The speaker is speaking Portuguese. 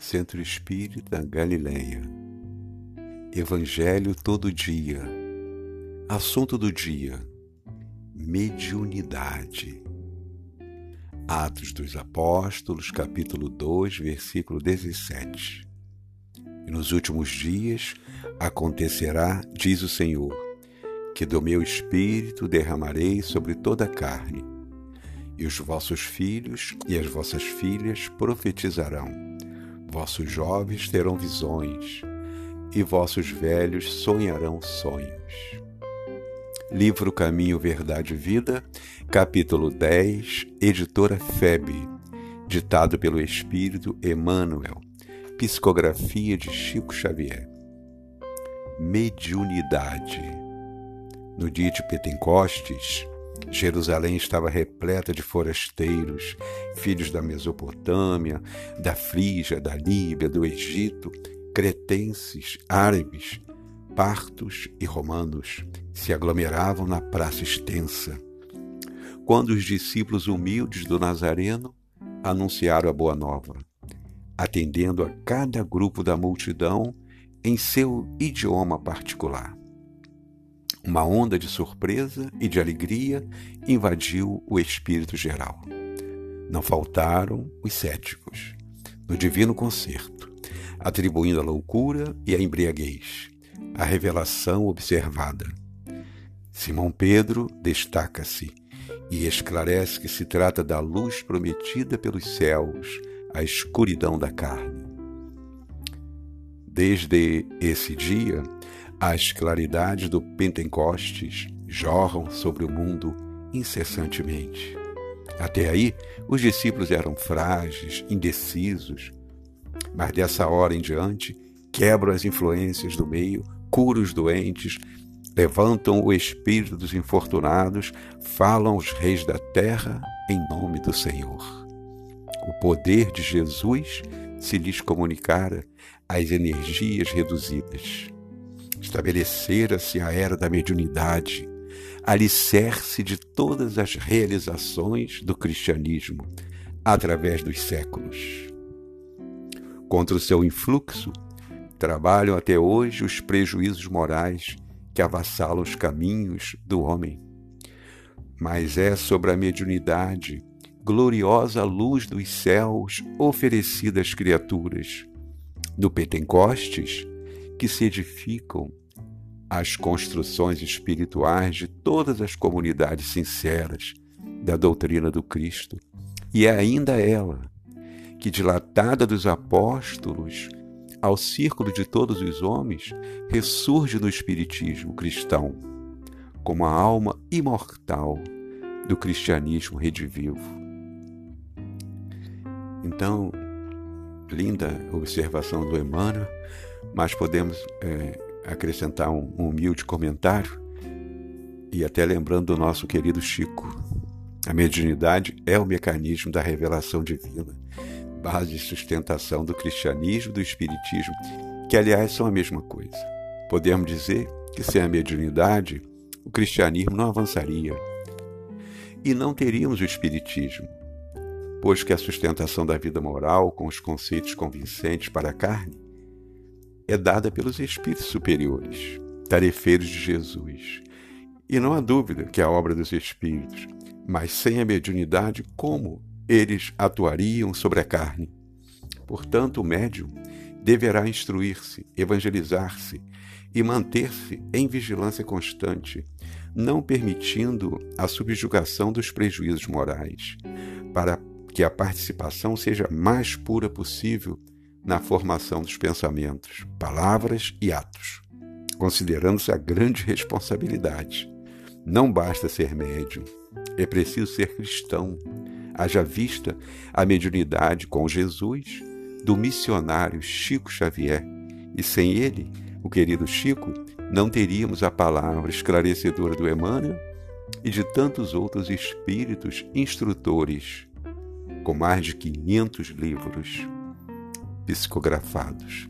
Centro Espírita Galileia. Evangelho todo dia. Assunto do dia: mediunidade. Atos dos Apóstolos, capítulo 2, versículo 17. E nos últimos dias acontecerá, diz o Senhor, que do meu espírito derramarei sobre toda a carne, e os vossos filhos e as vossas filhas profetizarão Vossos jovens terão visões e vossos velhos sonharão sonhos. Livro Caminho, Verdade e Vida, capítulo 10, editora FEB, ditado pelo Espírito Emmanuel, psicografia de Chico Xavier. Mediunidade. No dia de Pentecostes, Jerusalém estava repleta de forasteiros, filhos da Mesopotâmia, da Frígia, da Líbia, do Egito, cretenses, árabes, partos e romanos se aglomeravam na praça extensa. Quando os discípulos humildes do Nazareno anunciaram a boa nova, atendendo a cada grupo da multidão em seu idioma particular. Uma onda de surpresa e de alegria invadiu o espírito geral. Não faltaram os céticos, no divino concerto, atribuindo a loucura e a embriaguez, a revelação observada. Simão Pedro destaca-se e esclarece que se trata da luz prometida pelos céus à escuridão da carne. Desde esse dia, as claridades do Pentecostes jorram sobre o mundo incessantemente. Até aí, os discípulos eram frágeis, indecisos, mas dessa hora em diante quebram as influências do meio, curam os doentes, levantam o espírito dos infortunados, falam os reis da terra em nome do Senhor. O poder de Jesus se lhes comunicara às energias reduzidas. Estabelecera-se a era da mediunidade, alicerce de todas as realizações do cristianismo através dos séculos. Contra o seu influxo, trabalham até hoje os prejuízos morais que avassalam os caminhos do homem. Mas é sobre a mediunidade, gloriosa luz dos céus oferecida às criaturas. Do Pentecostes, que se edificam as construções espirituais de todas as comunidades sinceras da doutrina do Cristo. E é ainda ela que, dilatada dos apóstolos ao círculo de todos os homens, ressurge no Espiritismo cristão, como a alma imortal do cristianismo redivivo. Então, linda observação do Emmanuel mas podemos é, acrescentar um, um humilde comentário e até lembrando do nosso querido Chico. A mediunidade é o mecanismo da revelação divina, base de sustentação do cristianismo e do espiritismo, que aliás são a mesma coisa. Podemos dizer que sem a mediunidade, o cristianismo não avançaria e não teríamos o espiritismo, pois que a sustentação da vida moral com os conceitos convincentes para a carne é dada pelos espíritos superiores, tarefeiros de Jesus. E não há dúvida que é a obra dos espíritos, mas sem a mediunidade, como eles atuariam sobre a carne? Portanto, o médium deverá instruir-se, evangelizar-se e manter-se em vigilância constante, não permitindo a subjugação dos prejuízos morais, para que a participação seja mais pura possível na formação dos pensamentos, palavras e atos, considerando-se a grande responsabilidade. Não basta ser médium, é preciso ser cristão. Haja vista a mediunidade com Jesus do missionário Chico Xavier, e sem ele, o querido Chico, não teríamos a palavra esclarecedora do Emmanuel e de tantos outros espíritos instrutores, com mais de 500 livros psicografados.